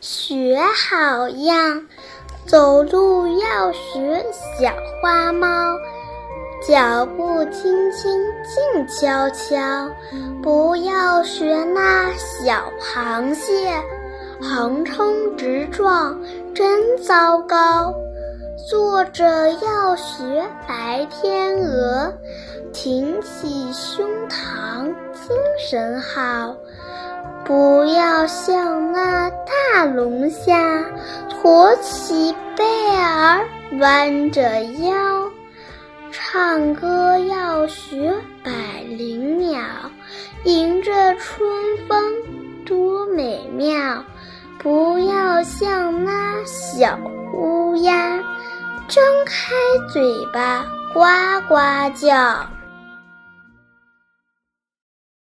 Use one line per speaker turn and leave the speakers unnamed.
学好样，走路要学小花猫，脚步轻轻静悄悄，不要学那小螃蟹，横冲直撞真糟糕。坐着要学白天鹅，挺起胸膛精神好。不要像那大龙虾，驼起背儿弯着腰。唱歌要学百灵鸟，迎着春风多美妙。不要像那小乌鸦，张开嘴巴呱呱叫。